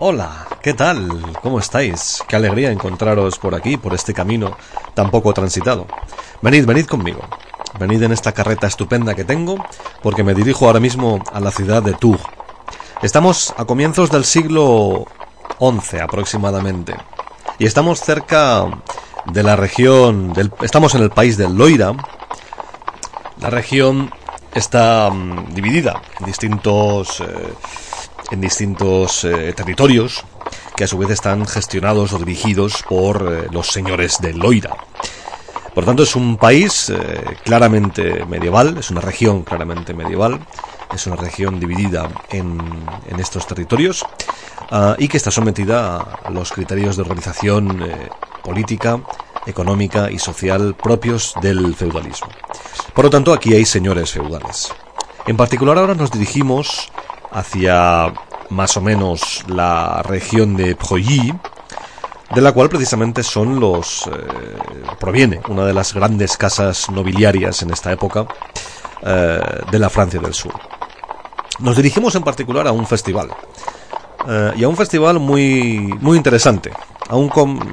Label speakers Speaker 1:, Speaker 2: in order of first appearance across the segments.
Speaker 1: Hola, ¿qué tal? ¿Cómo estáis? Qué alegría encontraros por aquí, por este camino tan poco transitado. Venid, venid conmigo. Venid en esta carreta estupenda que tengo, porque me dirijo ahora mismo a la ciudad de Tours. Estamos a comienzos del siglo XI aproximadamente, y estamos cerca de la región, del, estamos en el país del Loira. La región está mm, dividida en distintos, eh, en distintos eh, territorios que a su vez están gestionados o dirigidos por eh, los señores del Loira. Por tanto, es un país claramente medieval, es una región claramente medieval, es una región dividida en, en estos territorios uh, y que está sometida a los criterios de organización eh, política, económica y social propios del feudalismo. Por lo tanto, aquí hay señores feudales. En particular, ahora nos dirigimos hacia más o menos la región de Preuilly, de la cual precisamente son los eh, proviene una de las grandes casas nobiliarias en esta época eh, de la Francia del Sur. Nos dirigimos en particular a un festival eh, y a un festival muy muy interesante, aún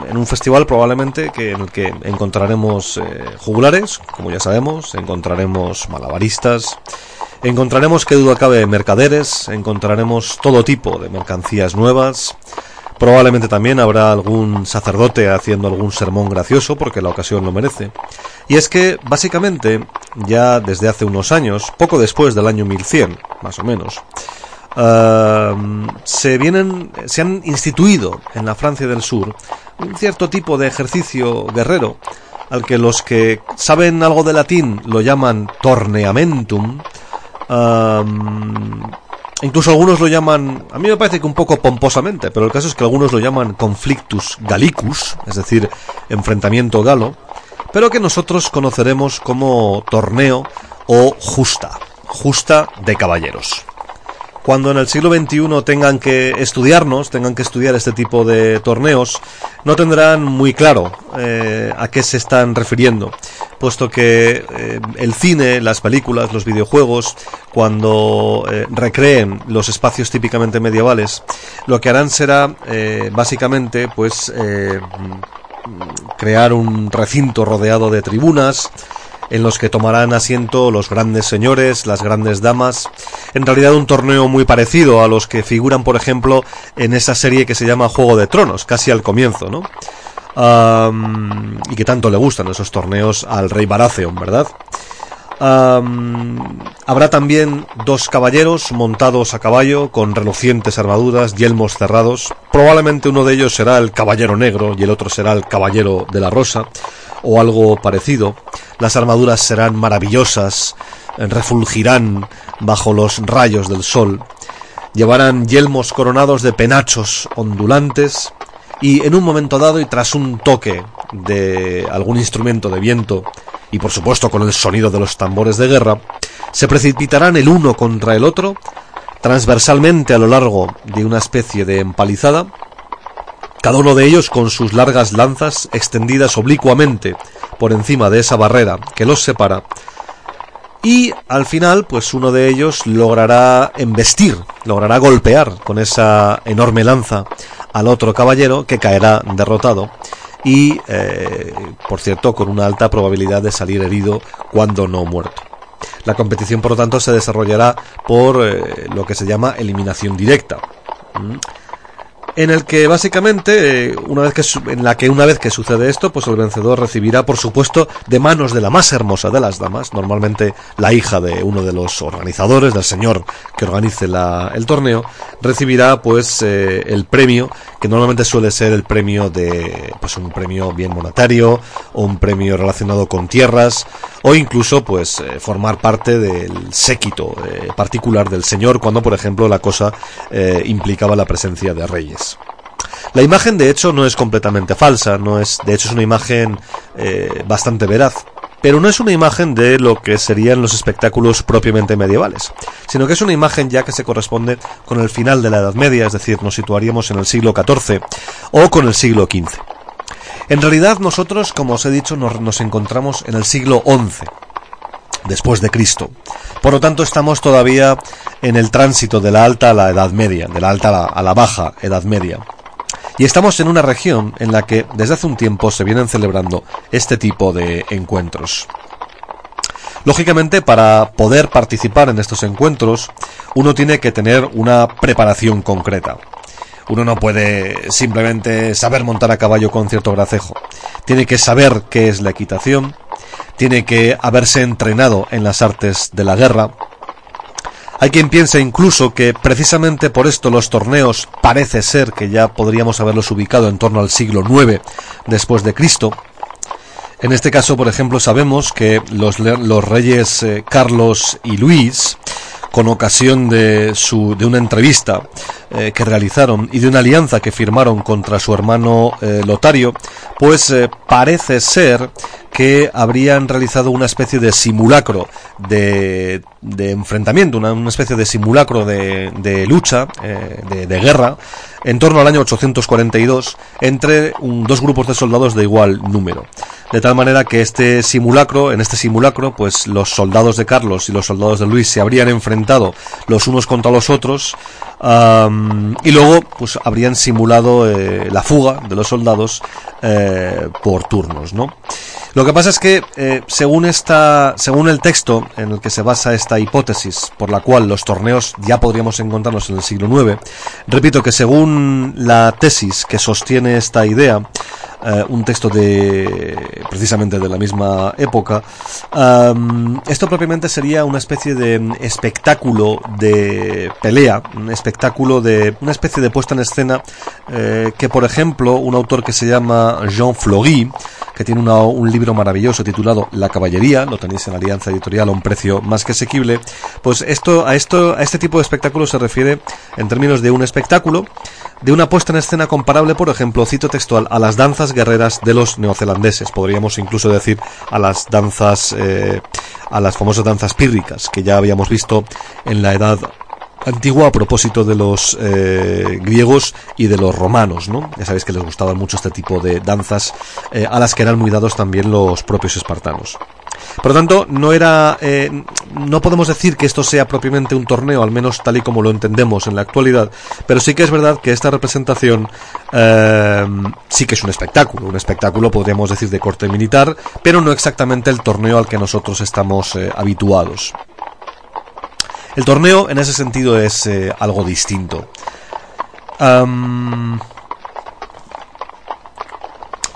Speaker 1: en un festival probablemente que en el que encontraremos eh, jugulares, como ya sabemos, encontraremos malabaristas, encontraremos que duda cabe mercaderes, encontraremos todo tipo de mercancías nuevas, Probablemente también habrá algún sacerdote haciendo algún sermón gracioso porque la ocasión lo merece. Y es que, básicamente, ya desde hace unos años, poco después del año 1100, más o menos, se vienen, se han instituido en la Francia del Sur un cierto tipo de ejercicio guerrero al que los que saben algo de latín lo llaman torneamentum, Incluso algunos lo llaman, a mí me parece que un poco pomposamente, pero el caso es que algunos lo llaman conflictus gallicus, es decir, enfrentamiento galo, pero que nosotros conoceremos como torneo o justa, justa de caballeros cuando en el siglo XXI tengan que estudiarnos, tengan que estudiar este tipo de torneos, no tendrán muy claro eh, a qué se están refiriendo, puesto que eh, el cine, las películas, los videojuegos, cuando eh, recreen los espacios típicamente medievales, lo que harán será básicamente pues crear un recinto rodeado de tribunas, en los que tomarán asiento los grandes señores, las grandes damas. En realidad un torneo muy parecido a los que figuran, por ejemplo, en esa serie que se llama Juego de Tronos, casi al comienzo, ¿no? y que tanto le gustan esos torneos al rey Baratheon, ¿verdad? habrá también dos caballeros montados a caballo con relucientes armaduras, yelmos cerrados. Probablemente uno de ellos será el caballero negro y el otro será el caballero de la rosa o algo parecido. Las armaduras serán maravillosas, refulgirán bajo los rayos del sol. Llevarán yelmos coronados de penachos ondulantes y en un momento dado y tras un toque de algún instrumento de viento y por supuesto con el sonido de los tambores de guerra, se precipitarán el uno contra el otro transversalmente a lo largo de una especie de empalizada cada uno de ellos con sus largas lanzas extendidas oblicuamente por encima de esa barrera que los separa, y al final, pues uno de ellos logrará embestir, logrará golpear con esa enorme lanza al otro caballero que caerá derrotado y, eh, por cierto, con una alta probabilidad de salir herido cuando no muerto. La competición, por lo tanto, se desarrollará por eh, lo que se llama eliminación directa en el que básicamente eh, una vez que en la que una vez que sucede esto pues el vencedor recibirá por supuesto de manos de la más hermosa de las damas normalmente la hija de uno de los organizadores del señor que organice la, el torneo recibirá pues eh, el premio que normalmente suele ser el premio de pues un premio bien monetario o un premio relacionado con tierras o incluso pues eh, formar parte del séquito particular del señor cuando por ejemplo la cosa implicaba la presencia de reyes la imagen, de hecho, no es completamente falsa, no es, de hecho, es una imagen eh, bastante veraz. Pero no es una imagen de lo que serían los espectáculos propiamente medievales, sino que es una imagen ya que se corresponde con el final de la Edad Media, es decir, nos situaríamos en el siglo XIV o con el siglo XV. En realidad nosotros, como os he dicho, nos, nos encontramos en el siglo XI. Después de Cristo. Por lo tanto, estamos todavía en el tránsito de la alta a la Edad Media, de la alta a la, baja Edad Media. Y estamos en una región en la que desde hace un tiempo se vienen celebrando este tipo de encuentros. Lógicamente, para poder participar en estos encuentros, uno tiene que tener una preparación concreta. Uno no puede simplemente saber montar a caballo con cierto gracejo. Tiene que saber qué es la equitación, tiene que haberse entrenado en las artes de la guerra. Hay quien piensa incluso que precisamente por esto los torneos parece ser que ya podríamos haberlos ubicado en torno al siglo IX después de Cristo. En este caso, por ejemplo, sabemos que los, los reyes eh, Carlos y Luis con ocasión de, su, de una entrevista eh, que realizaron y de una alianza que firmaron contra su hermano eh, Lotario, pues eh, parece ser que habrían realizado una especie de simulacro de, de enfrentamiento, una, especie de simulacro de, de lucha, de, de, guerra, en torno al año 842 entre un, dos grupos de soldados de igual número. De tal manera que este simulacro, en este simulacro, pues los soldados de Carlos y los soldados de Luis se habrían enfrentado los unos contra los otros y luego pues habrían simulado eh, la fuga de los soldados eh, por turnos, ¿no? Lo que pasa es que, eh, según esta, según el texto en el que se basa esta hipótesis, por la cual los torneos ya podríamos encontrarnos en el siglo IX, repito que según la tesis que sostiene esta idea, eh, un texto de precisamente de la misma época, esto propiamente sería una especie de espectáculo de pelea, un espectáculo de una especie de puesta en escena eh, que, por ejemplo, un autor que se llama Jean Flory que tiene una, un libro maravilloso titulado La caballería, lo tenéis en Alianza Editorial a un precio más que asequible, pues esto, a esto, a este tipo de espectáculo se refiere en términos de un espectáculo, de una puesta en escena comparable, por ejemplo, cito textual, a las danzas guerreras de los neozelandeses, podríamos incluso decir a las danzas, eh, a las famosas danzas pírricas que ya habíamos visto en la edad antigua a propósito de los eh, griegos y de los romanos, ¿no? Ya sabéis que les gustaban mucho este tipo de danzas eh, a las que eran muy dados también los propios espartanos. Por lo tanto, no era, eh, no podemos decir que esto sea propiamente un torneo, al menos tal y como lo entendemos en la actualidad, pero sí que es verdad que esta representación eh, sí que es un espectáculo, un espectáculo podríamos decir de corte militar, pero no exactamente el torneo al que nosotros estamos eh, habituados. El torneo en ese sentido es eh, algo distinto.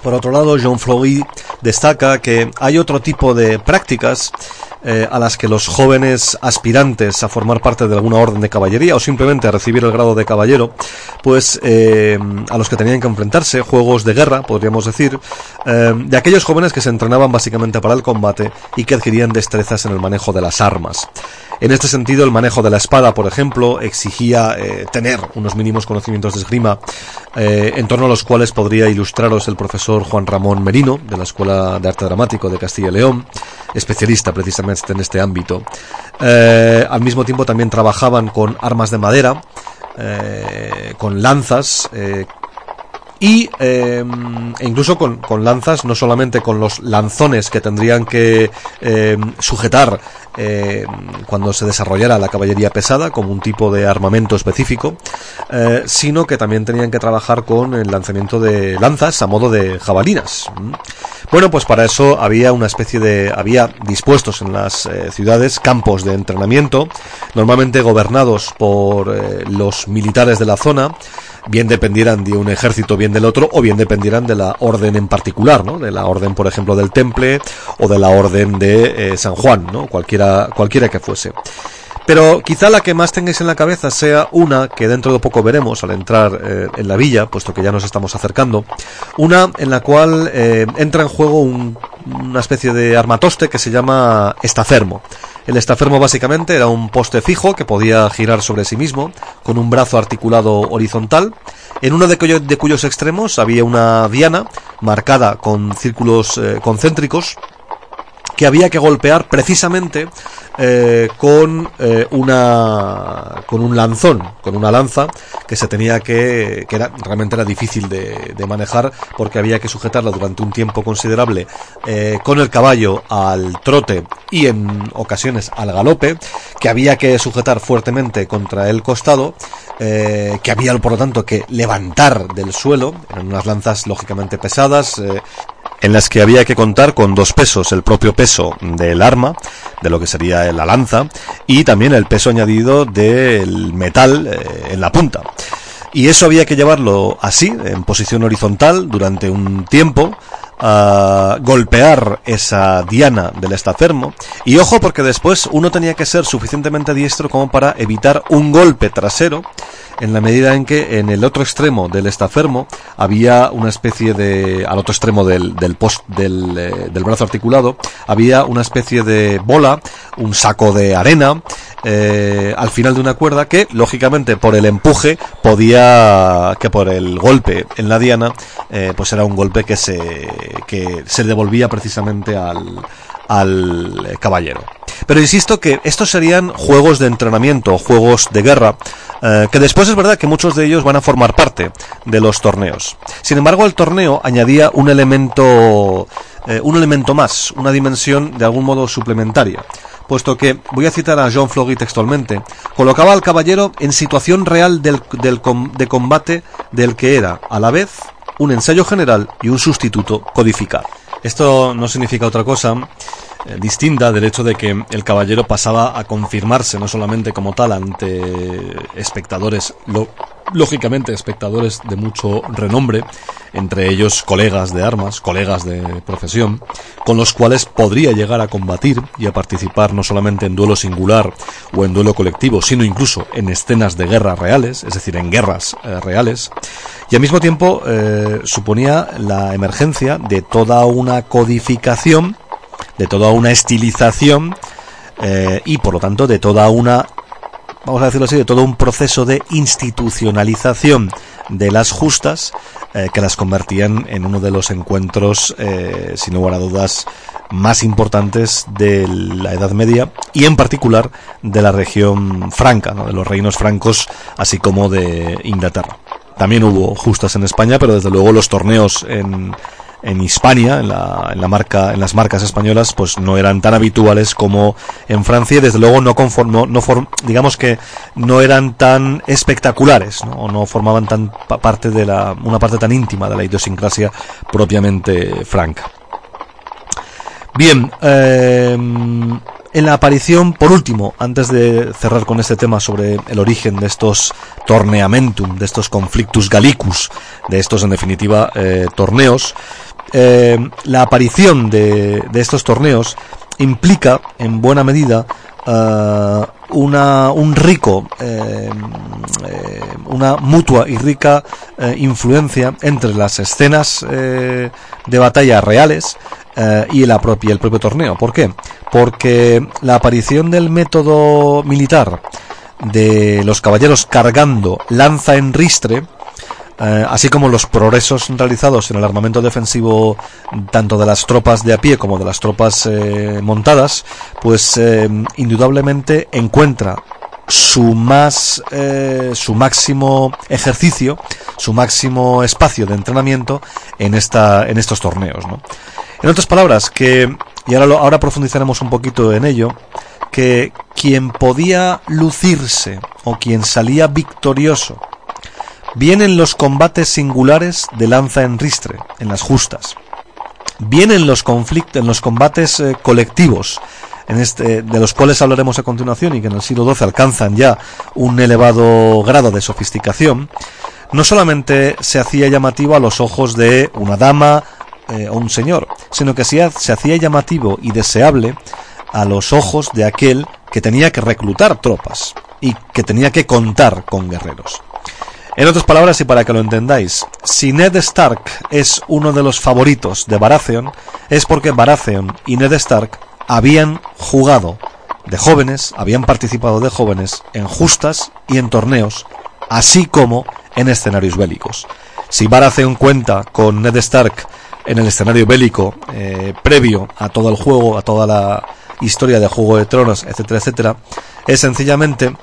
Speaker 1: Por otro lado, Jean Floyd destaca que hay otro tipo de prácticas eh, a las que los jóvenes aspirantes a formar parte de alguna orden de caballería o simplemente a recibir el grado de caballero, pues eh, a los que tenían que enfrentarse, juegos de guerra, podríamos decir, eh, de aquellos jóvenes que se entrenaban básicamente para el combate y que adquirían destrezas en el manejo de las armas. En este sentido, el manejo de la espada, por ejemplo, exigía eh, tener unos mínimos conocimientos de esgrima, eh, en torno a los cuales podría ilustraros el profesor Juan Ramón Merino, de la Escuela de Arte Dramático de Castilla y León, especialista precisamente en este ámbito. Eh, al mismo tiempo también trabajaban con armas de madera, con lanzas, y eh, incluso con, lanzas, no solamente con los lanzones que tendrían que sujetar eh, cuando se desarrollara la caballería pesada como un tipo de armamento específico, eh, sino que también tenían que trabajar con el lanzamiento de lanzas a modo de jabalinas. Bueno, pues para eso había una especie de, había dispuestos en las eh, ciudades campos de entrenamiento, normalmente gobernados por los militares de la zona, bien dependieran de un ejército, bien del otro, o bien dependieran de la orden en particular, ¿no? De la orden, por ejemplo, del Temple o de la orden de eh, San Juan, ¿no? Cualquiera, cualquiera que fuese. Pero quizá la que más tengáis en la cabeza sea una que dentro de poco veremos al entrar eh, en la villa, puesto que ya nos estamos acercando. Una en la cual eh, entra en juego un, una especie de armatoste que se llama estafermo. El estafermo básicamente era un poste fijo que podía girar sobre sí mismo, con un brazo articulado horizontal. En uno de, cuyo, de cuyos extremos había una diana marcada con círculos eh, concéntricos que había que golpear precisamente eh, con eh, una con un lanzón, con una lanza que se tenía que que era realmente era difícil de, manejar porque había que sujetarla durante un tiempo considerable eh, con el caballo al trote y en ocasiones al galope, que había que sujetar fuertemente contra el costado, eh, que había por lo tanto que levantar del suelo, eran unas lanzas lógicamente pesadas, eh, en las que había que contar con dos pesos, el propio peso del arma, de lo que sería la lanza, y también el peso añadido del metal eh, en la punta. Y eso había que llevarlo así, en posición horizontal, durante un tiempo, a golpear esa diana del estafermo. Y ojo porque después uno tenía que ser suficientemente diestro como para evitar un golpe trasero en la medida en que en el otro extremo del estafermo había una especie de, al otro extremo del, del post, del, eh, del brazo articulado, había una especie de bola, un saco de arena, eh, al final de una cuerda que, lógicamente, por el empuje podía, que por el golpe en la diana, eh, pues era un golpe que se, que se devolvía precisamente al, al caballero. Pero insisto que estos serían juegos de entrenamiento, juegos de guerra, eh, que después es verdad que muchos de ellos van a formar parte de los torneos. Sin embargo, el torneo añadía un elemento, eh, un elemento más, una dimensión de algún modo suplementaria puesto que, voy a citar a John Floggy textualmente, colocaba al caballero en situación real del, del, de combate del que era, a la vez, un ensayo general y un sustituto codificado. Esto no significa otra cosa eh, distinta del hecho de que el caballero pasaba a confirmarse no solamente como tal ante espectadores, lógicamente espectadores de mucho renombre, entre ellos colegas de armas, colegas de profesión, con los cuales podría llegar a combatir y a participar no solamente en duelo singular o en duelo colectivo, sino incluso en escenas de guerra reales, es decir, en guerras eh, reales, y al mismo tiempo eh, suponía la emergencia de toda una codificación de toda una estilización eh, y por lo tanto de toda una, vamos a decirlo así, de todo un proceso de institucionalización de las justas eh, que las convertían en uno de los encuentros, eh, sin lugar a dudas, más importantes de la Edad Media y en particular de la región franca, de los reinos francos, así como de Inglaterra. También hubo justas en España, pero desde luego los torneos en, en Hispania, en, la, en, la marca, en las marcas españolas, pues no eran tan habituales como en Francia y desde luego no, conform, no, no form, digamos que no eran tan espectaculares, ¿no? o no formaban tan parte de la, una parte tan íntima de la idiosincrasia propiamente franca. Bien, eh, en la aparición, por último, antes de cerrar con este tema sobre el origen de estos torneamentum, de estos conflictus gallicus, de estos en definitiva eh, torneos, eh, la aparición de, de, estos torneos implica en buena medida uh, una, un rico, eh, eh, una mutua y rica eh, influencia entre las escenas de batalla reales y el propio torneo. ¿Por qué? Porque la aparición del método militar de los caballeros cargando lanza en ristre, eh, así como los progresos realizados en el armamento defensivo tanto de las tropas de a pie como de las tropas eh, montadas, pues eh, indudablemente encuentra su más su máximo ejercicio, su máximo espacio de entrenamiento en esta en estos torneos, ¿no? En otras palabras, que y ahora ahora profundizaremos un poquito en ello, que quien podía lucirse o quien salía victorioso Vienen los combates singulares de lanza en ristre, en las justas. Vienen los conflictos, en los combates eh, colectivos, en este, de los cuales hablaremos a continuación y que en el siglo XII alcanzan ya un elevado grado de sofisticación. No solamente se hacía llamativo a los ojos de una dama eh, o un señor, sino que se, se hacía llamativo y deseable a los ojos de aquel que tenía que reclutar tropas y que tenía que contar con guerreros. En otras palabras, y para que lo entendáis, si Ned Stark es uno de los favoritos de Baratheon, es porque Baratheon y Ned Stark habían jugado de jóvenes, habían participado de jóvenes en justas y en torneos, así como en escenarios bélicos. Si Baratheon cuenta con Ned Stark en el escenario bélico eh, previo a todo el juego, a toda la historia de Juego de Tronos, etcétera, etcétera, es sencillamente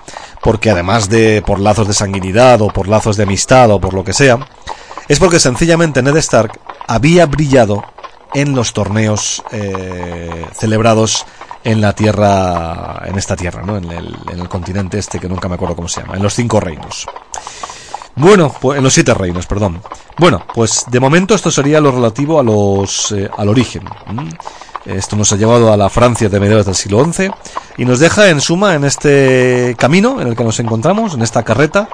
Speaker 1: porque además de por lazos de sanguinidad o por lazos de amistad o por lo que sea, es porque sencillamente Ned Stark había brillado en los torneos eh, celebrados en la tierra, en esta tierra, ¿no? En el, en el continente este que nunca me acuerdo cómo se llama, en los cinco reinos. Bueno, pues en los siete reinos, perdón. Bueno, pues de momento esto sería lo relativo a los eh, al origen. Esto nos ha llevado a la Francia de mediados del siglo XI y nos deja en suma en este camino en el que nos encontramos, en esta carreta,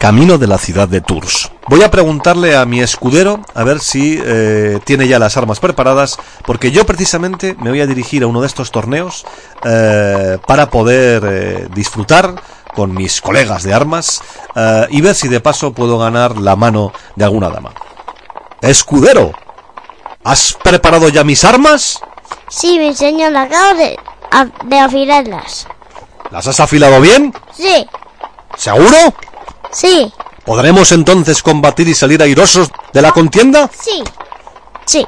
Speaker 1: camino de la ciudad de Tours. Voy a preguntarle a mi escudero a ver si eh, tiene ya las armas preparadas, porque yo precisamente me voy a dirigir a uno de estos torneos eh, para poder eh, disfrutar con mis colegas de armas y ver si de paso puedo ganar la mano de alguna dama. Escudero, ¿has preparado ya mis armas?
Speaker 2: Sí, mi señor, acabo de, de afilarlas.
Speaker 1: ¿Las has afilado bien?
Speaker 2: Sí.
Speaker 1: ¿Seguro?
Speaker 2: Sí.
Speaker 1: ¿Podremos entonces combatir y salir airosos de la contienda?
Speaker 2: Sí. Sí.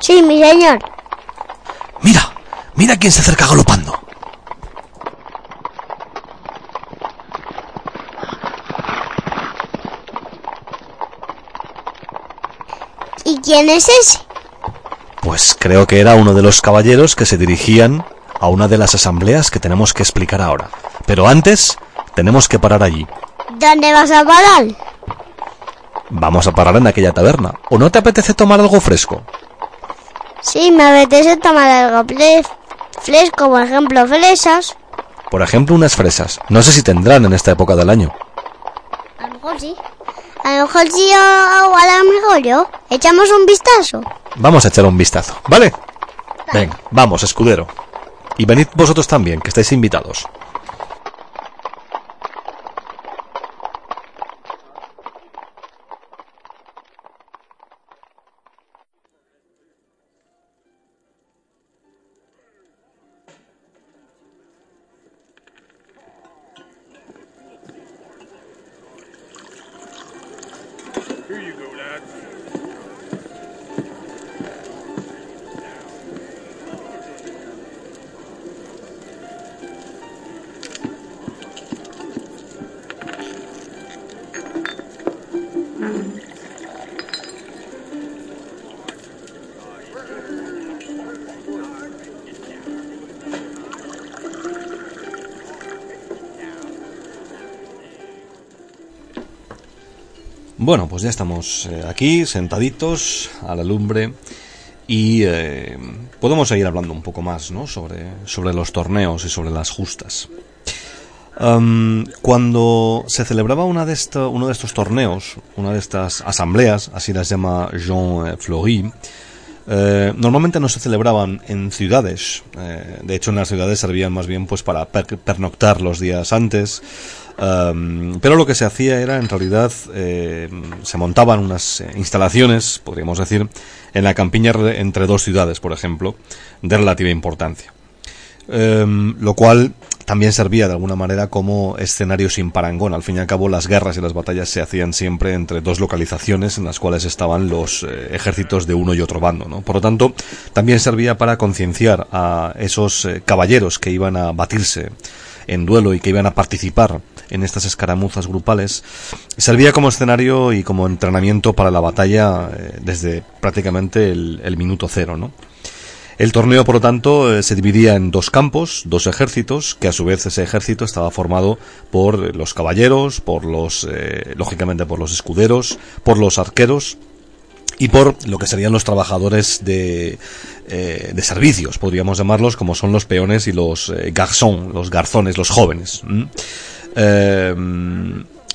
Speaker 2: Sí, mi señor.
Speaker 1: Mira, mira quién se acerca galopando.
Speaker 2: ¿Y quién es ese?
Speaker 1: Pues creo que era uno de los caballeros que se dirigían a una de las asambleas que tenemos que explicar ahora. Pero antes, tenemos que parar allí.
Speaker 2: ¿Dónde vas a parar?
Speaker 1: Vamos a parar en aquella taberna. ¿O no te apetece tomar algo fresco?
Speaker 2: Sí, me apetece tomar algo fresco, por ejemplo, fresas.
Speaker 1: Por ejemplo, unas fresas. No sé si tendrán en esta época del año.
Speaker 2: A lo mejor sí. A lo mejor sí o a lo mejor yo. Echamos un vistazo.
Speaker 1: Vamos a echar un vistazo, ¿vale? Venga, vamos, escudero. Y venid vosotros también, que estáis invitados. Bueno, pues ya estamos eh, aquí, sentaditos a la lumbre y eh, podemos seguir hablando un poco más ¿no? sobre, sobre los torneos y sobre las justas. cuando se celebraba una de uno de estos torneos, una de estas asambleas, así las llama Jean eh, Fleury, normalmente no se celebraban en ciudades. de hecho, en las ciudades servían más bien pues para pernoctar los días antes pero lo que se hacía era, en realidad, eh, se montaban unas eh, instalaciones, podríamos decir, en la campiña entre dos ciudades, por ejemplo, de relativa importancia. lo cual también servía de alguna manera como escenario sin parangón. Al fin y al cabo, las guerras y las batallas se hacían siempre entre dos localizaciones en las cuales estaban los eh, ejércitos de uno y otro bando. ¿no? Por lo tanto, también servía para concienciar a esos caballeros que iban a batirse en duelo y que iban a participar en estas escaramuzas grupales, servía como escenario y como entrenamiento para la batalla eh, desde prácticamente el, minuto cero, ¿no? El torneo, por lo tanto, eh, se dividía en dos campos, dos ejércitos, que a su vez ese ejército estaba formado por los caballeros, por los, eh, lógicamente por los escuderos, por los arqueros y por lo que serían los trabajadores de, de servicios, podríamos llamarlos, como son los peones y los eh, los garzones, los jóvenes. Eh,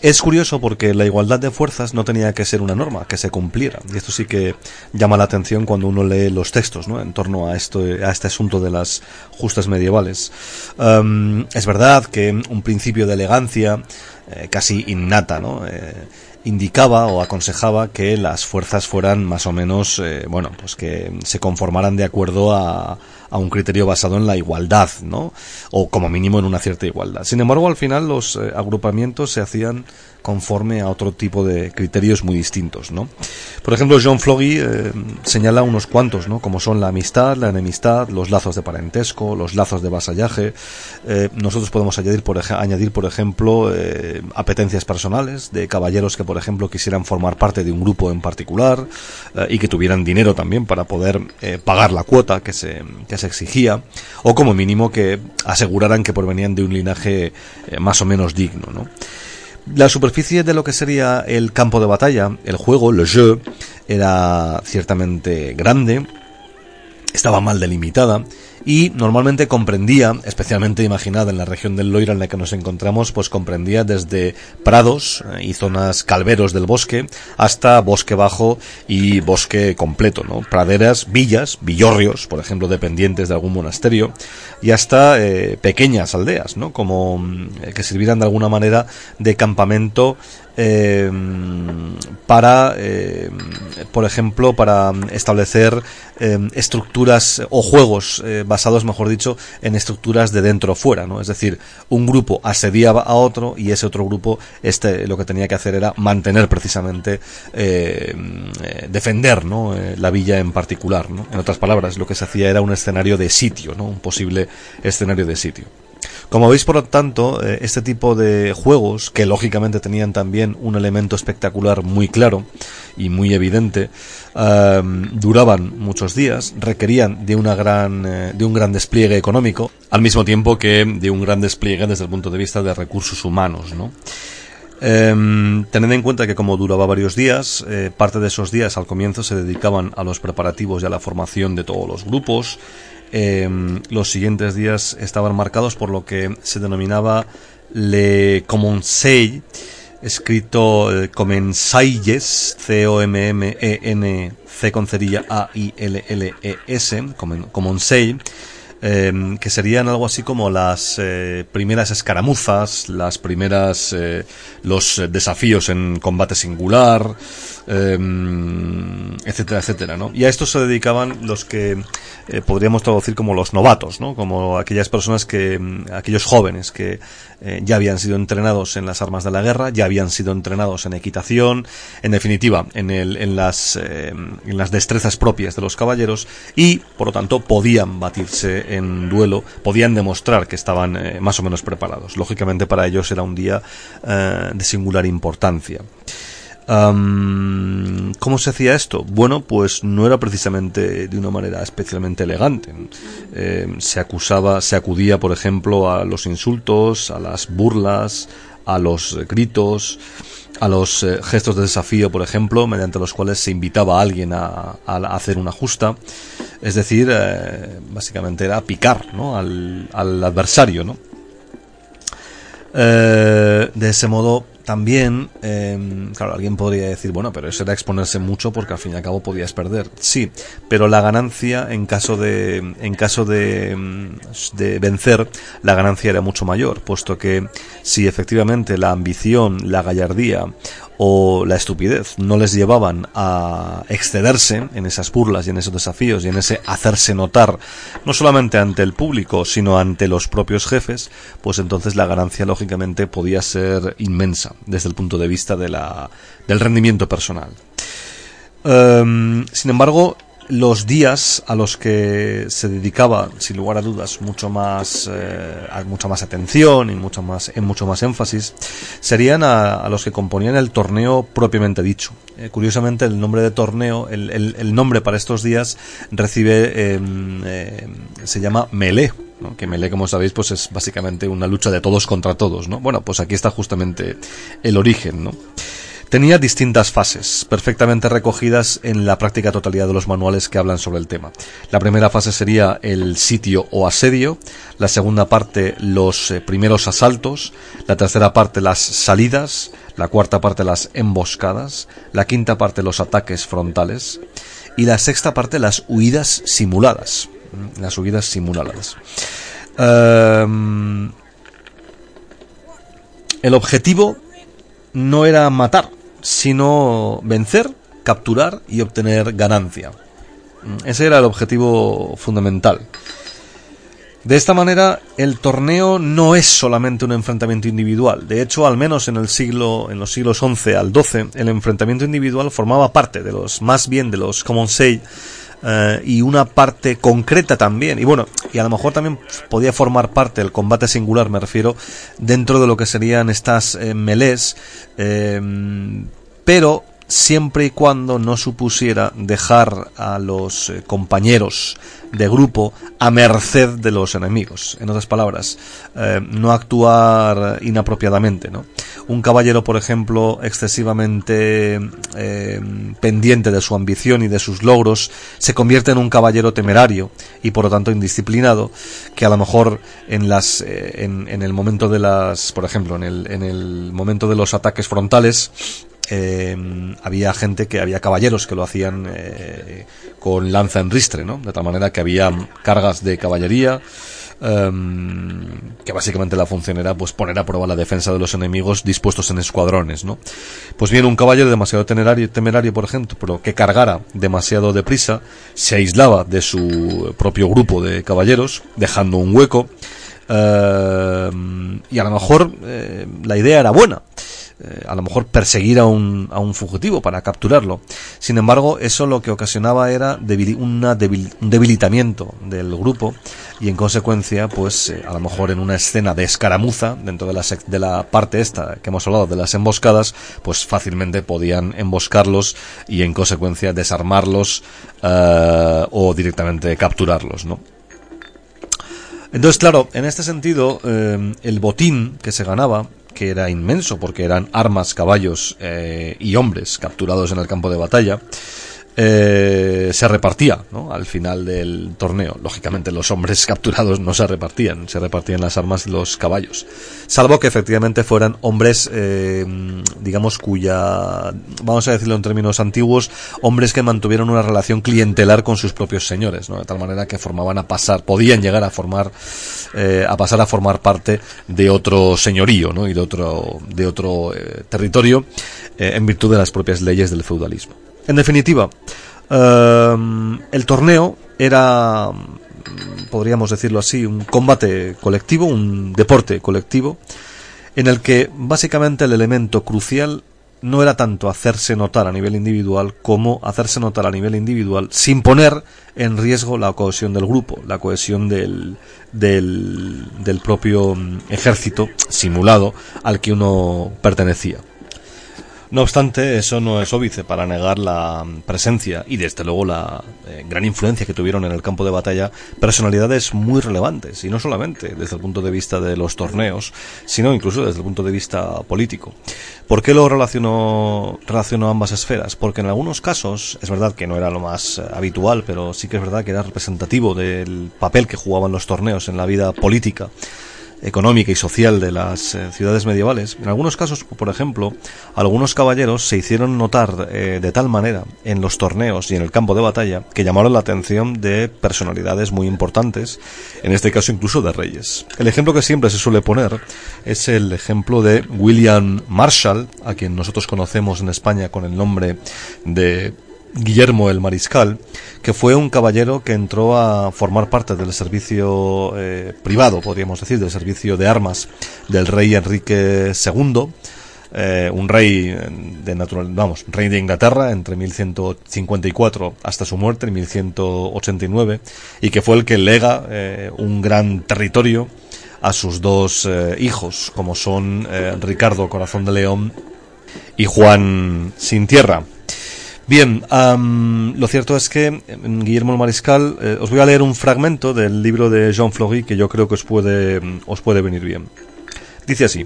Speaker 1: es curioso porque la igualdad de fuerzas no tenía que ser una norma que se cumpliera. Y esto sí que llama la atención cuando uno lee los textos ¿no? en torno a, esto, a este asunto de las justas medievales. es verdad que un principio de elegancia casi innata, ¿no? indicaba o aconsejaba que las fuerzas fueran más o menos, eh, bueno, pues que se conformaran de acuerdo a, a un criterio basado en la igualdad, ¿no? O como mínimo en una cierta igualdad. Sin embargo, al final los eh, agrupamientos se hacían conforme a otro tipo de criterios muy distintos, ¿no? Por ejemplo, John Floggy eh, señala unos cuantos, ¿no? Como son la amistad, la enemistad, los lazos de parentesco, los lazos de vasallaje. Eh, nosotros podemos añadir, por, añadir, por ejemplo, apetencias personales de caballeros que, por ejemplo, quisieran formar parte de un grupo en particular y que tuvieran dinero también para poder pagar la cuota que se, exigía, o como mínimo que aseguraran que provenían de un linaje más o menos digno, ¿no? La superficie de lo que sería el campo de batalla, el juego, le jeu, era ciertamente grande, estaba mal delimitada y normalmente comprendía, especialmente imaginada en la región del Loira en la que nos encontramos, pues comprendía desde prados eh, y zonas calveros del bosque hasta bosque bajo y bosque completo, ¿no? Praderas, villas, villorrios, por ejemplo, dependientes de algún monasterio y hasta eh, pequeñas aldeas, ¿no? Como mm, que sirvieran de alguna manera de campamento eh, para, eh, por ejemplo, para establecer eh, estructuras o juegos eh, basados, mejor dicho, en estructuras de dentro o fuera, ¿no? Es decir, un grupo asediaba a otro y ese otro grupo, este, lo que tenía que hacer era mantener precisamente, defender, ¿no? la villa en particular, ¿no? En otras palabras, lo que se hacía era un escenario de sitio, ¿no? Un posible escenario de sitio. Como veis, por lo tanto, eh, este tipo de juegos, que lógicamente tenían también un elemento espectacular muy claro y muy evidente, em, duraban muchos días, requerían de, una gran, eh, de un gran despliegue económico, al mismo tiempo que de un gran despliegue desde el punto de vista de recursos humanos, ¿no? Eh, tened en cuenta que como duraba varios días, eh, parte de esos días al comienzo se dedicaban a los preparativos y a la formación de todos los grupos, Em, los siguientes días estaban marcados por lo que se denominaba Le Commensei, escrito eh, Comensailles, C-O-M-M-E-N, C con cerilla A-I-L-L-E-S, Commensei, em, que serían algo así como las eh, primeras escaramuzas, las primeras, eh, los desafíos en combate singular, em, etcétera, etcétera, ¿no? Y a esto se dedicaban los que eh, podríamos traducir como los novatos, ¿no? Como aquellas personas que, mm, aquellos jóvenes que eh, ya habían sido entrenados en las armas de la guerra, ya habían sido entrenados en equitación, en definitiva, en, el, en, las, en las destrezas propias de los caballeros y, por lo tanto, podían batirse en duelo, podían demostrar que estaban más o menos preparados. Lógicamente para ellos era un día de singular importancia. ¿Cómo se hacía esto? Bueno, pues no era precisamente de una manera especialmente elegante. Eh, se acusaba, se acudía, por ejemplo, a los insultos, a las burlas, a los gritos, a los eh, gestos de desafío, por ejemplo, mediante los cuales se invitaba a alguien a, hacer una justa. Es decir, eh, básicamente era picar ¿no? al, al adversario. ¿no? de ese modo también, em, claro, alguien podría decir, bueno, pero eso era exponerse mucho porque al fin y al cabo podías perder. Sí, pero la ganancia en caso de, en caso de, em, de vencer, la ganancia era mucho mayor, puesto que si efectivamente la ambición, la gallardía o la estupidez. No les llevaban a excederse en esas burlas y en esos desafíos y en ese hacerse notar no solamente ante el público sino ante los propios jefes pues entonces la ganancia lógicamente podía ser inmensa desde el punto de vista de la, del rendimiento personal. Em, sin embargo los días a los que se dedicaba, sin lugar a dudas, mucho más, eh, mucha más atención y mucho más, en mucho más énfasis, serían a, los que componían el torneo propiamente dicho. Eh, curiosamente, el nombre de torneo, el, nombre para estos días recibe, em, eh, se llama Melee. ¿no? que Melee, como sabéis, pues es básicamente una lucha de todos contra todos, ¿no? Bueno, pues aquí está justamente el origen, ¿no? Tenía distintas fases, perfectamente recogidas en la práctica totalidad de los manuales que hablan sobre el tema. La primera fase sería el sitio o asedio, la segunda parte los eh, primeros asaltos, la tercera parte las salidas, la cuarta parte las emboscadas, la quinta parte los ataques frontales y la sexta parte las huidas simuladas. Mm, las huidas simuladas. Em, el objetivo no era matar, sino vencer, capturar y obtener ganancia. Ese era el objetivo fundamental. De esta manera, el torneo no es solamente un enfrentamiento individual. De hecho, al menos en el siglo, en los siglos XI al XII, el enfrentamiento individual formaba parte de los, más bien de los Common eh, y una parte concreta también. Y bueno, y a lo mejor también podía formar parte del combate singular, me refiero, dentro de lo que serían estas eh, melés, eh, pero siempre y cuando no supusiera dejar a los eh, compañeros de grupo a merced de los enemigos. En otras palabras, eh, no actuar inapropiadamente. ¿no? Un caballero, por ejemplo, excesivamente eh, pendiente de su ambición y de sus logros, se convierte en un caballero temerario y por lo tanto indisciplinado, que a lo mejor en las en, en el momento de las, por ejemplo, en el, en el momento de los ataques frontales, eh, había gente que había caballeros que lo hacían eh, con lanza en ristre, ¿no? De tal manera que había cargas de caballería em, que básicamente la función era pues poner a prueba la defensa de los enemigos dispuestos en escuadrones, ¿no? Pues bien, un caballero demasiado temerario, temerario, por ejemplo, pero que cargara demasiado deprisa, se aislaba de su propio grupo de caballeros, dejando un hueco, em, y a lo mejor eh, la idea era buena, eh, a lo mejor perseguir a un, a un fugitivo para capturarlo. Sin embargo, eso lo que ocasionaba era una un debilitamiento del grupo y en consecuencia, pues eh, a lo mejor en una escena de escaramuza dentro de la, de la parte esta que hemos hablado de las emboscadas, pues fácilmente podían emboscarlos y en consecuencia desarmarlos uh, o directamente capturarlos, ¿no? Entonces, claro, en este sentido, eh, el botín que se ganaba que era inmenso porque eran armas, caballos eh, y hombres capturados en el campo de batalla, eh, se repartía ¿no? al final del torneo. Lógicamente los hombres capturados no se repartían, se repartían las armas y los caballos. Salvo que efectivamente fueran hombres, eh, digamos, cuya, vamos a decirlo en términos antiguos, hombres que mantuvieron una relación clientelar con sus propios señores, ¿no? de tal manera que formaban a pasar, podían llegar a formar, eh, a pasar a formar parte de otro señorío ¿no? y de otro, de otro eh, territorio en virtud de las propias leyes del feudalismo. En definitiva, em, el torneo era, podríamos decirlo así, un combate colectivo, un deporte colectivo, en el que básicamente el elemento crucial no era tanto hacerse notar a nivel individual como hacerse notar a nivel individual sin poner en riesgo la cohesión del grupo, la cohesión del, del, del propio ejército simulado al que uno pertenecía. No obstante, eso no es óbice para negar la presencia y desde luego la eh, gran influencia que tuvieron en el campo de batalla personalidades muy relevantes y no solamente desde el punto de vista de los torneos, sino incluso desde el punto de vista político. ¿Por qué lo relaciono, relaciono ambas esferas? Porque en algunos casos, es verdad que no era lo más eh, habitual, pero sí que es verdad que era representativo del papel que jugaban los torneos en la vida política económica y social de las eh, ciudades medievales. En algunos casos, por ejemplo, algunos caballeros se hicieron notar eh, de tal manera en los torneos y en el campo de batalla que llamaron la atención de personalidades muy importantes, en este caso incluso de reyes. El ejemplo que siempre se suele poner es el ejemplo de William Marshall, a quien nosotros conocemos en España con el nombre de Guillermo el Mariscal, que fue un caballero que entró a formar parte del servicio eh, privado, podríamos decir, del servicio de armas del rey Enrique II, eh, un rey de natural, vamos, rey de Inglaterra entre 1154 hasta su muerte en 1189 y que fue el que lega eh, un gran territorio a sus dos hijos, como son Ricardo Corazón de León y Juan Sin Tierra. Bien, lo cierto es que mm, Guillermo el Mariscal, eh, os voy a leer un fragmento del libro de Jean Fleury que yo creo que os puede, mm, os puede venir bien. Dice así,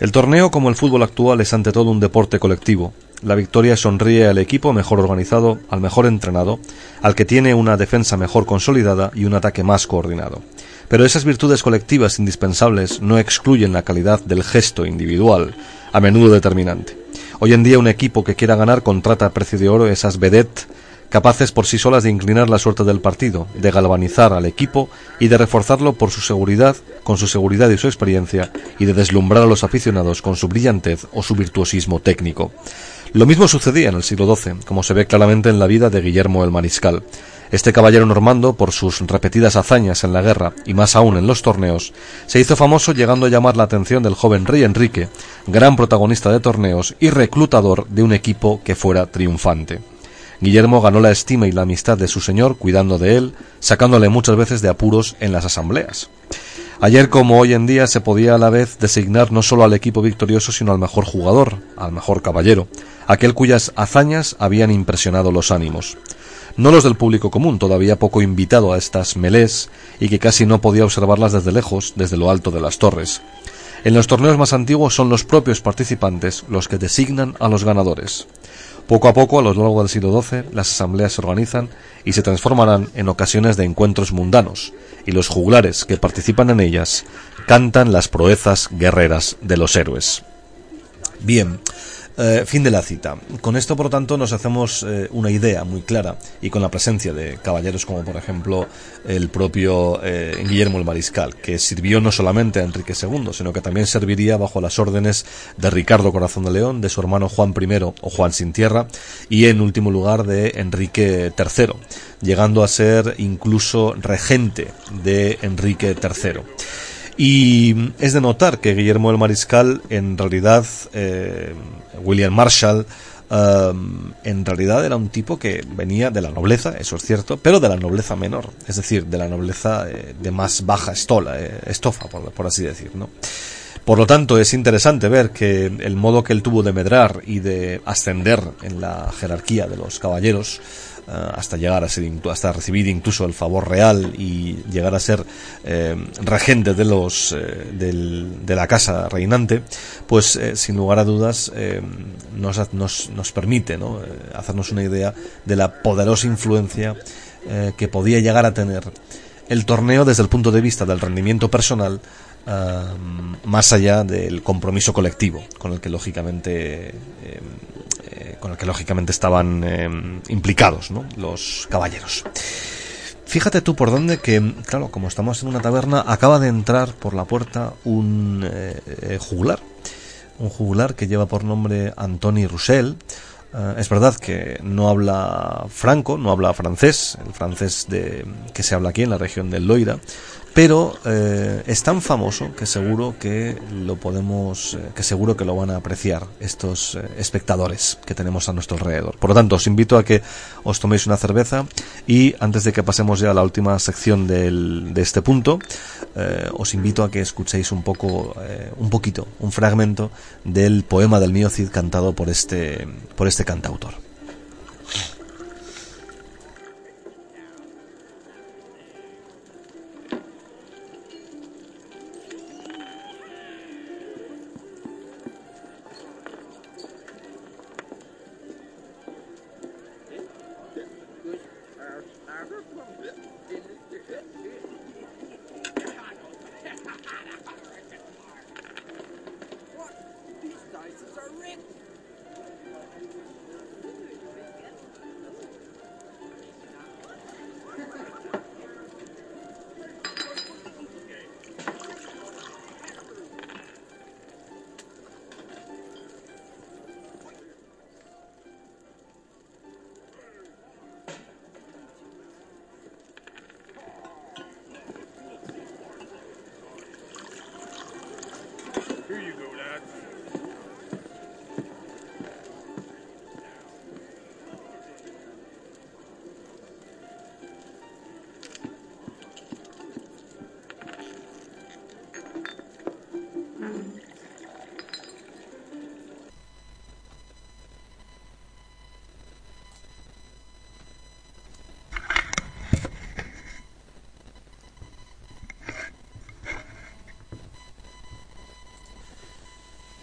Speaker 1: el torneo como el fútbol actual es ante todo un deporte colectivo. La victoria sonríe al equipo mejor organizado, al mejor entrenado, al que tiene una defensa mejor consolidada y un ataque más coordinado. Pero esas virtudes colectivas indispensables no excluyen la calidad del gesto individual, a menudo determinante. Hoy en día un equipo que quiera ganar contrata a precio de oro esas vedettes capaces por sí solas de inclinar la suerte del partido, de galvanizar al equipo y de reforzarlo por su seguridad, con su seguridad y su experiencia, y de deslumbrar a los aficionados con su brillantez o su virtuosismo técnico. Lo mismo sucedía en el siglo XII, como se ve claramente en la vida de Guillermo el Mariscal. Este caballero normando, por sus repetidas hazañas en la guerra y más aún en los torneos, se hizo famoso llegando a llamar la atención del joven rey Enrique, gran protagonista de torneos y reclutador de un equipo que fuera triunfante. Guillermo ganó la estima y la amistad de su señor cuidando de él, sacándole muchas veces de apuros en las asambleas. Ayer como hoy en día se podía a la vez designar no solo al equipo victorioso sino al mejor jugador, al mejor caballero, aquel cuyas hazañas habían impresionado los ánimos no los del público común, todavía poco invitado a estas melés y que casi no podía observarlas desde lejos, desde lo alto de las torres. En los torneos más antiguos son los propios participantes los que designan a los ganadores. Poco a poco, a lo largo del siglo XII, las asambleas se organizan y se transformarán en ocasiones de encuentros mundanos, y los juglares que participan en ellas cantan las proezas guerreras de los héroes. Bien, eh, fin de la cita. Con esto, por tanto, nos hacemos eh, una idea muy clara y con la presencia de caballeros como, por ejemplo, el propio eh, Guillermo el Mariscal, que sirvió no solamente a Enrique II, sino que también serviría bajo las órdenes de Ricardo Corazón de León, de su hermano Juan I o Juan Sin Tierra, y en último lugar de Enrique III, llegando a ser incluso regente de Enrique III. Y es de notar que Guillermo el Mariscal, en realidad, eh, William Marshall, eh, en realidad era un tipo que venía de la nobleza, eso es cierto, pero de la nobleza menor, es decir, de la nobleza eh, de más baja estola, estofa, por, así decir, ¿no? Por lo tanto, es interesante ver que el modo que él tuvo de medrar y de ascender en la jerarquía de los caballeros eh, hasta llegar a ser hasta recibir incluso el favor real y llegar a ser eh, regente de los eh, de la casa reinante pues sin lugar a dudas nos, nos, nos, permite ¿no? hacernos una idea de la poderosa influencia que podía llegar a tener el torneo desde el punto de vista del rendimiento personal más allá del compromiso colectivo con el que lógicamente con el que lógicamente estaban eh, implicados ¿no? los caballeros. Fíjate tú por dónde que, claro, como estamos en una taberna, acaba de entrar por la puerta un eh, eh, juglar. Un juglar que lleva por nombre Antoni Roussel. es verdad que no habla franco, no habla francés, el francés de, que se habla aquí en la región del Loira, pero eh, es tan famoso que seguro que lo podemos, eh, que seguro que lo van a apreciar estos eh, espectadores que tenemos a nuestro alrededor. Por lo tanto, os invito a que os toméis una cerveza y antes de que pasemos ya a la última sección del, de este punto, os invito a que escuchéis un poco, un poquito, un fragmento del poema del mío Cid cantado por este, por este cantautor.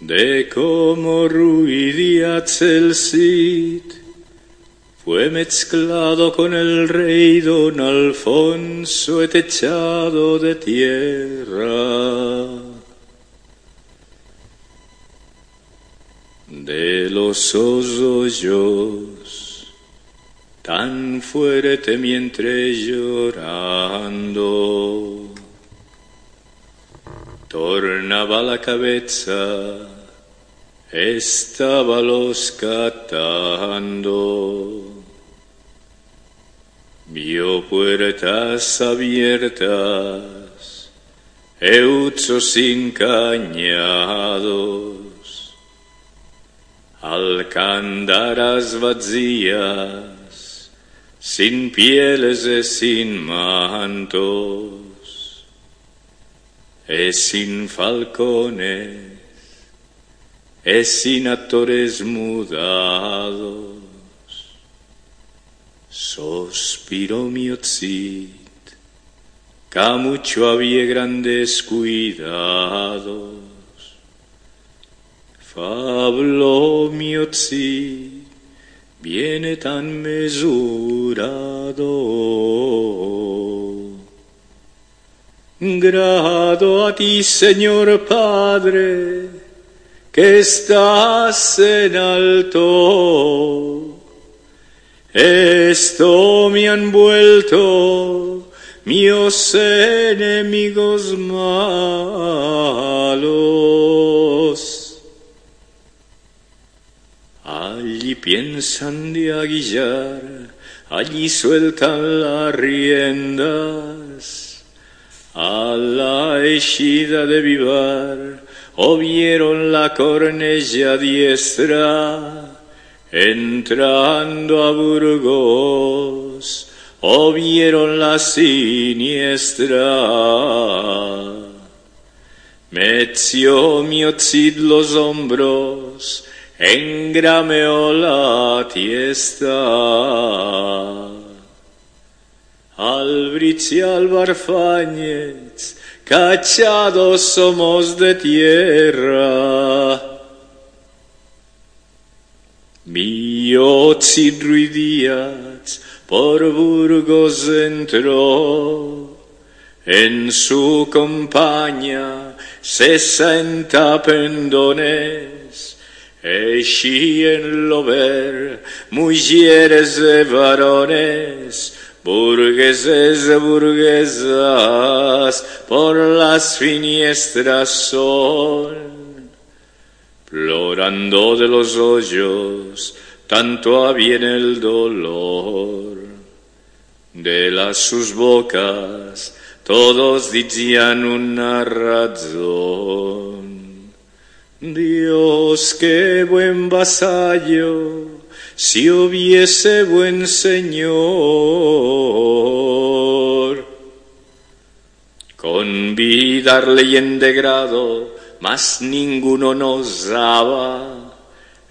Speaker 3: De cómo Ruidiaz el Cid fue mezclado con el rey don Alfonso techado de tierra. De los hoyos tan fuerte mientras llorando. Tornaba la cabeza, estaba los catando. Vio puertas abiertas, euchos encañados, alcandaras vacías, sin pieles y sin mantos, y sin falcones, y sin actores mudados Sospiró mi otzit, que mucho había grandes cuidados. Fablo mi otzit, viene tan mesurado. Grado a ti, Señor Padre, que estás en alto esto me han vuelto mis enemigos malos. Allí piensan de aguillar, allí sueltan las riendas. A la ejida de vivar, o vieron la cornella diestra Entrando a Burgos, o vieron la siniestra. Mi ocid los hombros, engrameó la tiesta. Albrich y Albarfáñez, cachados somos de tierra. Miocid ruidiats por Burgos entró, en su compañía sesenta pendones, y en lo ver mujeres de varones, burgueses burguesas, por las finiestras son Plorando de los hoyos, tanto en el dolor. De las sus bocas todos decían una razón. Dios, qué buen vasallo, si hubiese buen Señor. Convidarle y en degrado, mas ninguno nos daba.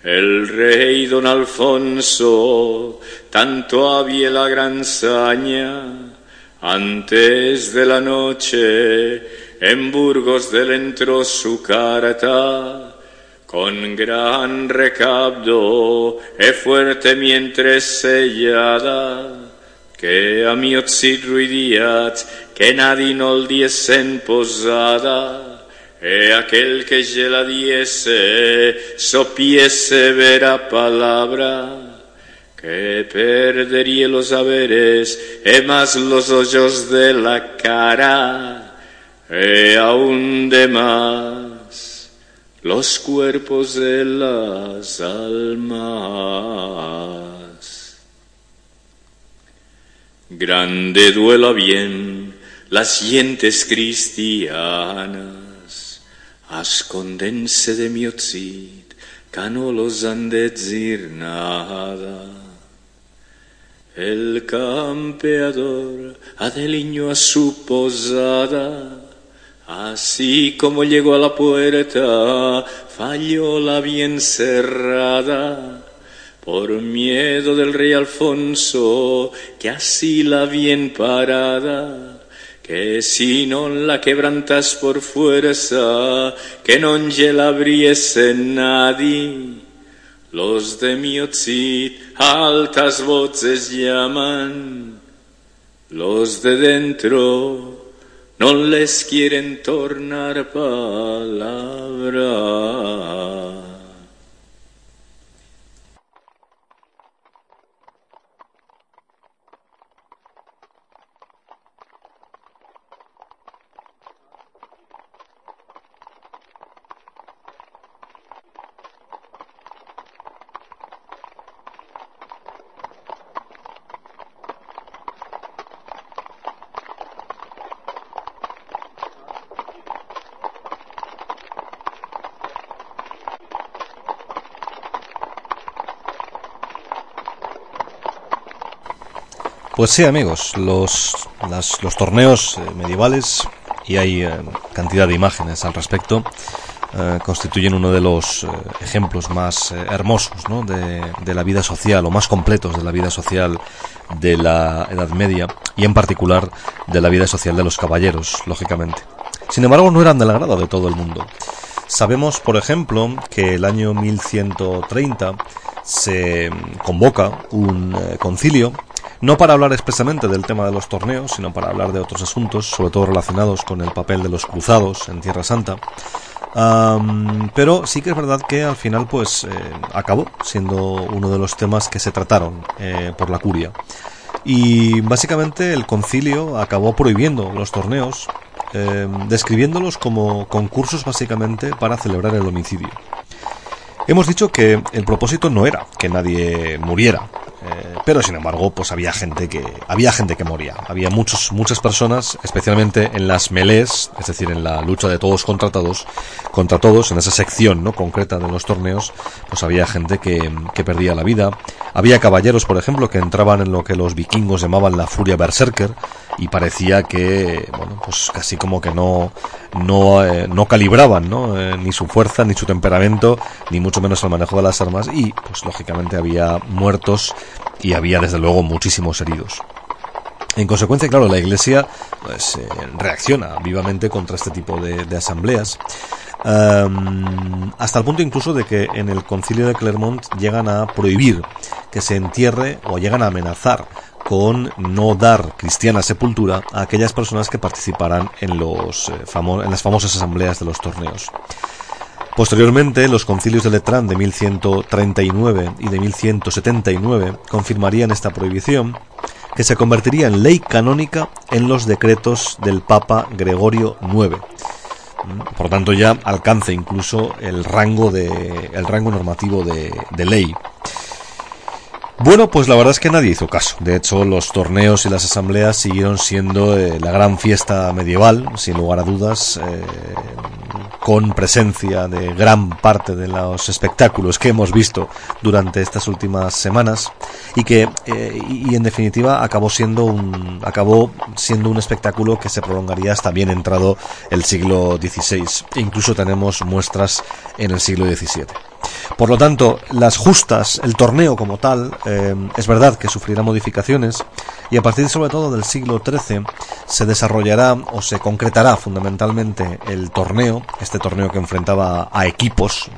Speaker 3: El rey don Alfonso tanto había la gran saña, antes de la noche en Burgos del entró su carta, con gran recabdo e fuerte mientras sellada, que a mi ruidiat que nadie no diese posada, e aquel que se la diese sopiese vera palabra, que perdería los saberes e más los ojos de la cara, e aún de más los cuerpos de las almas. Grande duela bien las gentes cristianas, Ascondense de mi otzit, que no los han de decir nada. El campeador adeliñó a su posada, así como llegó a la puerta, falló la bien cerrada. Por miedo del rey Alfonso, que así la bien parada, que si non la quebrantas por fuerza, que non la abriese nadie. Los de mi otzit altas voces llaman, los de dentro non les quieren tornar palabra.
Speaker 1: Pues sí, amigos, los, los torneos eh, medievales, y hay eh, cantidad de imágenes al respecto, eh, constituyen uno de los ejemplos más hermosos de, de, la vida social, o más completos de la vida social de la Edad Media, y en particular de la vida social de los caballeros, lógicamente. Sin embargo, no eran del agrado de todo el mundo. Sabemos, por ejemplo, que el año 1130 se convoca un concilio no para hablar expresamente del tema de los torneos, sino para hablar de otros asuntos, sobre todo relacionados con el papel de los cruzados en Tierra Santa. pero sí que es verdad que al final pues eh, acabó siendo uno de los temas que se trataron eh, por la curia. Y básicamente el concilio acabó prohibiendo los torneos, em, describiéndolos como concursos básicamente para celebrar el homicidio. Hemos dicho que el propósito no era que nadie muriera, pero sin embargo, pues había gente que había gente que moría. Había muchos muchas personas, especialmente en las melés, es decir, en la lucha de todos contra todos, contra todos en esa sección, ¿no? concreta de los torneos, pues había gente que, que perdía la vida. Había caballeros, por ejemplo, que entraban en lo que los vikingos llamaban la furia berserker y parecía que, bueno, pues casi como que no no, eh, no calibraban, ¿no? Eh, ni su fuerza, ni su temperamento, ni mucho menos el manejo de las armas y, pues lógicamente había muertos y había desde luego muchísimos heridos. En consecuencia, claro, la Iglesia pues, eh, reacciona vivamente contra este tipo de, asambleas, em, hasta el punto incluso de que en el concilio de Clermont llegan a prohibir que se entierre o llegan a amenazar con no dar cristiana sepultura a aquellas personas que participaran en, los, eh, en las famosas asambleas de los torneos. Posteriormente, los concilios de Letrán de 1139 y de 1179 confirmarían esta prohibición, que se convertiría en ley canónica en los decretos del Papa Gregorio IX. Por tanto, ya alcanza incluso el rango, de, el rango normativo de ley. Bueno, pues la verdad es que nadie hizo caso. De hecho, los torneos y las asambleas siguieron siendo eh, la gran fiesta medieval, sin lugar a dudas, eh, con presencia de gran parte de los espectáculos que hemos visto durante estas últimas semanas y que, eh, y en definitiva, acabó siendo un, acabó siendo un espectáculo que se prolongaría hasta bien entrado el siglo XVI. E incluso tenemos muestras en el siglo XVII. Por lo tanto, las justas, el torneo como tal, eh, es verdad que sufrirá modificaciones y a partir sobre todo del siglo XIII se desarrollará o se concretará fundamentalmente el torneo, este torneo que enfrentaba a equipos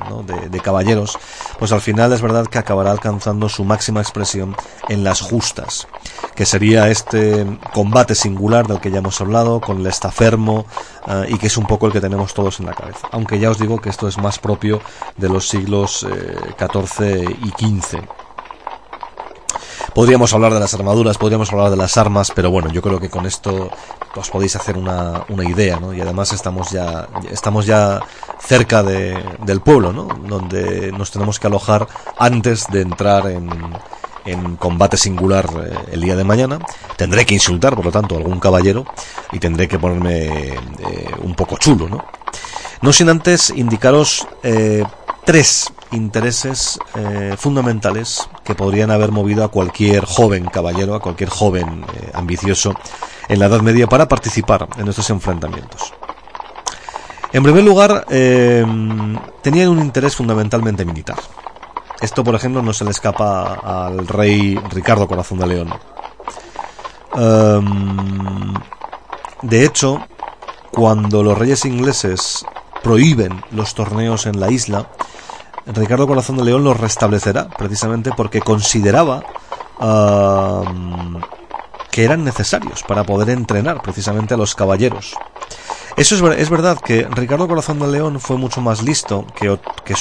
Speaker 1: de, caballeros, pues al final es verdad que acabará alcanzando su máxima expresión en las justas, que sería este combate singular del que ya hemos hablado, con el estafermo eh, y que es un poco el que tenemos todos en la cabeza. Aunque ya os digo que esto es más propio de los siglos XIV eh, y XV. Podríamos hablar de las armaduras, podríamos hablar de las armas, pero bueno, yo creo que con esto os podéis hacer una, una idea, ¿no? Y además estamos ya, estamos ya cerca de, del pueblo, ¿no? Donde nos tenemos que alojar antes de entrar en, en combate singular eh, el día de mañana. Tendré que insultar, por lo tanto, a algún caballero y tendré que ponerme eh, un poco chulo, ¿no? No sin antes indicaros eh, tres intereses eh, fundamentales que podrían haber movido a cualquier joven caballero, a cualquier joven eh, ambicioso en la Edad Media para participar en estos enfrentamientos. En primer lugar, eh, tenían un interés fundamentalmente militar. Esto, por ejemplo, no se le escapa al rey Ricardo Corazón de León. Em, de hecho, cuando los reyes ingleses prohíben los torneos en la isla, Ricardo Corazón de León los restablecerá, precisamente porque consideraba que eran necesarios para poder entrenar precisamente a los caballeros. Eso es, es verdad que Ricardo Corazón de León fue mucho más listo que, que,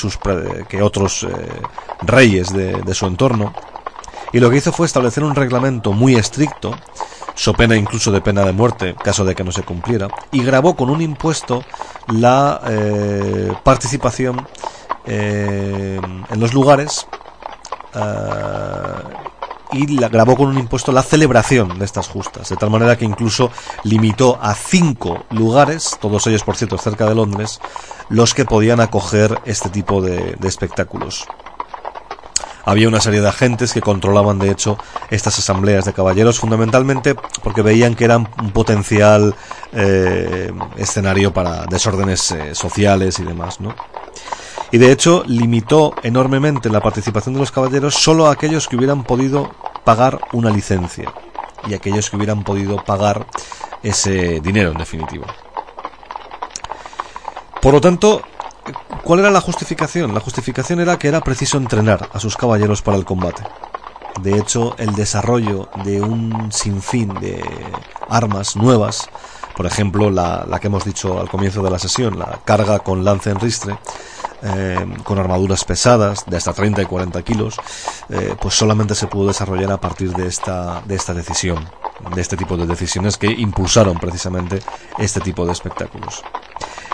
Speaker 1: que otros eh, reyes de, de su entorno, y lo que hizo fue establecer un reglamento muy estricto so pena incluso de pena de muerte, caso de que no se cumpliera, y grabó con un impuesto la eh, participación eh, en los lugares eh, y grabó con un impuesto la celebración de estas justas, de tal manera que incluso limitó a cinco lugares, todos ellos por cierto cerca de Londres, los que podían acoger este tipo de espectáculos. Había una serie de agentes que controlaban, de hecho, estas asambleas de caballeros, fundamentalmente porque veían que eran un potencial eh, escenario para desórdenes sociales y demás, ¿no? Y de hecho limitó enormemente la participación de los caballeros solo a aquellos que hubieran podido pagar una licencia y aquellos que hubieran podido pagar ese dinero en definitiva. Por lo tanto, ¿cuál era la justificación? La justificación era que era preciso entrenar a sus caballeros para el combate. De hecho, el desarrollo de un sinfín de armas nuevas, por ejemplo, la, que hemos dicho al comienzo de la sesión, la carga con lance en ristre, eh, con armaduras pesadas de hasta 30 y 40 kilos, eh, pues solamente se pudo desarrollar a partir de esta, de esta decisión, de este tipo de decisiones que impulsaron precisamente este tipo de espectáculos.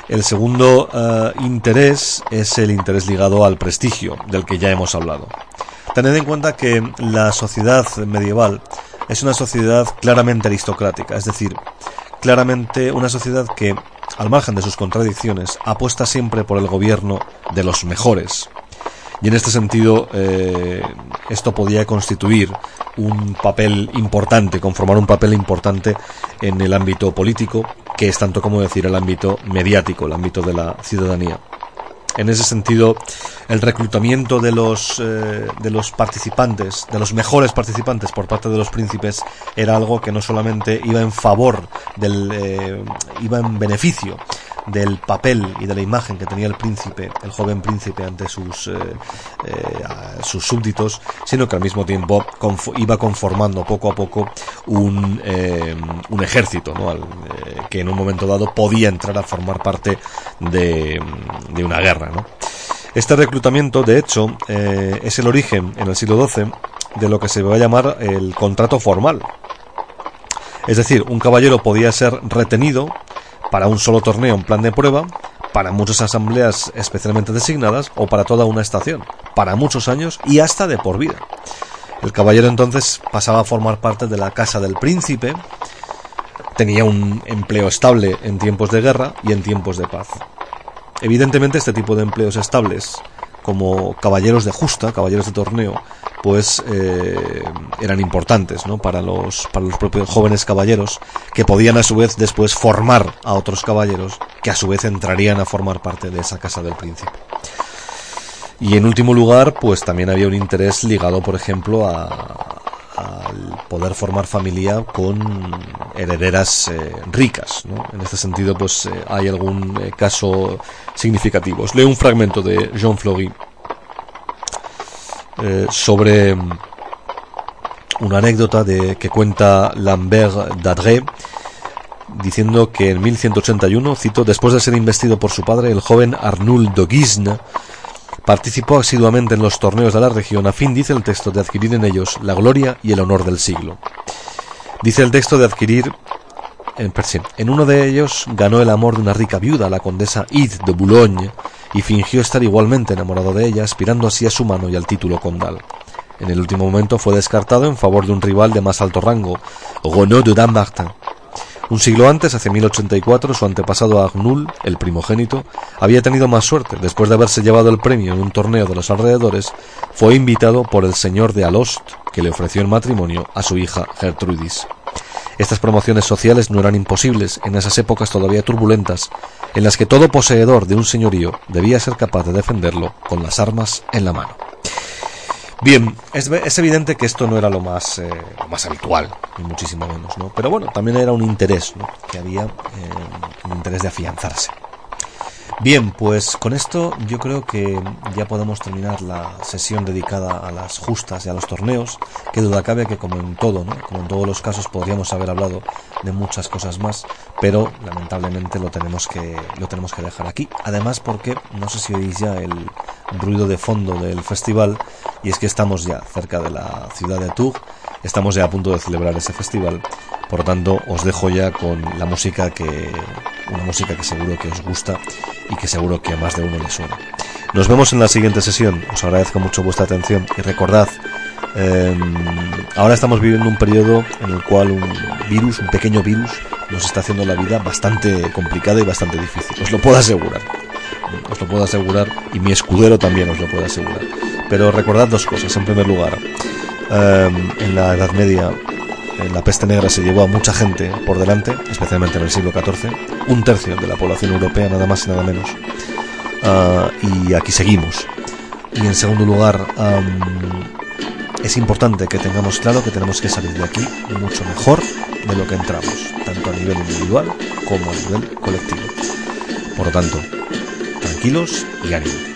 Speaker 1: El segundo eh, interés es el interés ligado al prestigio, del que ya hemos hablado. Tened en cuenta que la sociedad medieval es una sociedad claramente aristocrática, es decir, claramente una sociedad que, al margen de sus contradicciones, apuesta siempre por el gobierno de los mejores. Y en este sentido, eh, esto podía constituir un papel importante, conformar un papel importante en el ámbito político, que es tanto como decir el ámbito mediático, el ámbito de la ciudadanía. En ese sentido, el reclutamiento de los, eh, de los participantes, de los mejores participantes por parte de los príncipes, era algo que no solamente iba en favor del, eh, iba en beneficio del papel y de la imagen que tenía el príncipe, el joven príncipe ante sus, eh, sus súbditos, sino que al mismo tiempo iba conformando poco a poco un, un ejército, ¿no? que en un momento dado podía entrar a formar parte de, de una guerra. Este reclutamiento, de hecho, eh, es el origen en el siglo XII de lo que se va a llamar el contrato formal. Es decir, un caballero podía ser retenido para un solo torneo en plan de prueba, para muchas asambleas especialmente designadas o para toda una estación, para muchos años y hasta de por vida. El caballero entonces pasaba a formar parte de la casa del príncipe, tenía un empleo estable en tiempos de guerra y en tiempos de paz. Evidentemente este tipo de empleos estables, como caballeros de justa, caballeros de torneo, pues eh, eran importantes ¿no? para, los, para los propios jóvenes caballeros que podían a su vez después formar a otros caballeros que a su vez entrarían a formar parte de esa casa del príncipe. Y en último lugar, pues también había un interés ligado, por ejemplo, a, al poder formar familia con herederas eh, ricas. En este sentido, pues eh, hay algún caso significativo. Os leo un fragmento de Jean Fleury sobre mm, una anécdota de, que cuenta Lambert d'Adré diciendo que en 1181, cito, después de ser investido por su padre, el joven Arnoul de Guisne Participó asiduamente en los torneos de la región a fin, dice el texto, de adquirir en ellos la gloria y el honor del siglo. Dice el texto de adquirir en, uno de ellos ganó el amor de una rica viuda, la condesa Yves de Boulogne, y fingió estar igualmente enamorado de ella, aspirando así a su mano y al título condal. En el último momento fue descartado en favor de un rival de más alto rango, Renaud de Dammartin, un siglo antes, hacia 1084, su antepasado Agnul, el primogénito, había tenido más suerte. Después de haberse llevado el premio en un torneo de los alrededores, fue invitado por el señor de Alost, que le ofreció en matrimonio a su hija Gertrudis. Estas promociones sociales no eran imposibles en esas épocas todavía turbulentas, en las que todo poseedor de un señorío debía ser capaz de defenderlo con las armas en la mano. Bien, es, evidente que esto no era lo más, eh, más habitual, ni muchísimo menos, ¿no? Pero bueno, también era un interés, ¿no? Que había eh, un interés de afianzarse. Bien, pues con esto yo creo que ya podemos terminar la sesión dedicada a las justas y a los torneos. Que duda cabe que como en todo, ¿no? como en todos los casos podríamos haber hablado de muchas cosas más, pero lamentablemente lo tenemos que lo tenemos que dejar aquí. Además porque no sé si oís ya el ruido de fondo del festival y es que estamos ya cerca de la ciudad de Tours, estamos ya a punto de celebrar ese festival. Por tanto, os dejo ya con la música que una música que seguro que os gusta y que seguro que a más de uno le suena. Nos vemos en la siguiente sesión. Os agradezco mucho vuestra atención y recordad, em, ahora estamos viviendo un periodo en el cual un virus, un pequeño virus, nos está haciendo la vida bastante complicada y bastante difícil. Os lo puedo asegurar. Os lo puedo asegurar y mi escudero también os lo puede asegurar. Pero recordad dos cosas. En primer lugar, eh, en la Edad Media la peste negra se llevó a mucha gente por delante, especialmente en el siglo XIV, un tercio de la población europea, nada más y nada menos. Ah, y aquí seguimos. Y en segundo lugar, es importante que tengamos claro que tenemos que salir de aquí mucho mejor de lo que entramos, tanto a nivel individual como a nivel colectivo. Por lo tanto, tranquilos y ánimo.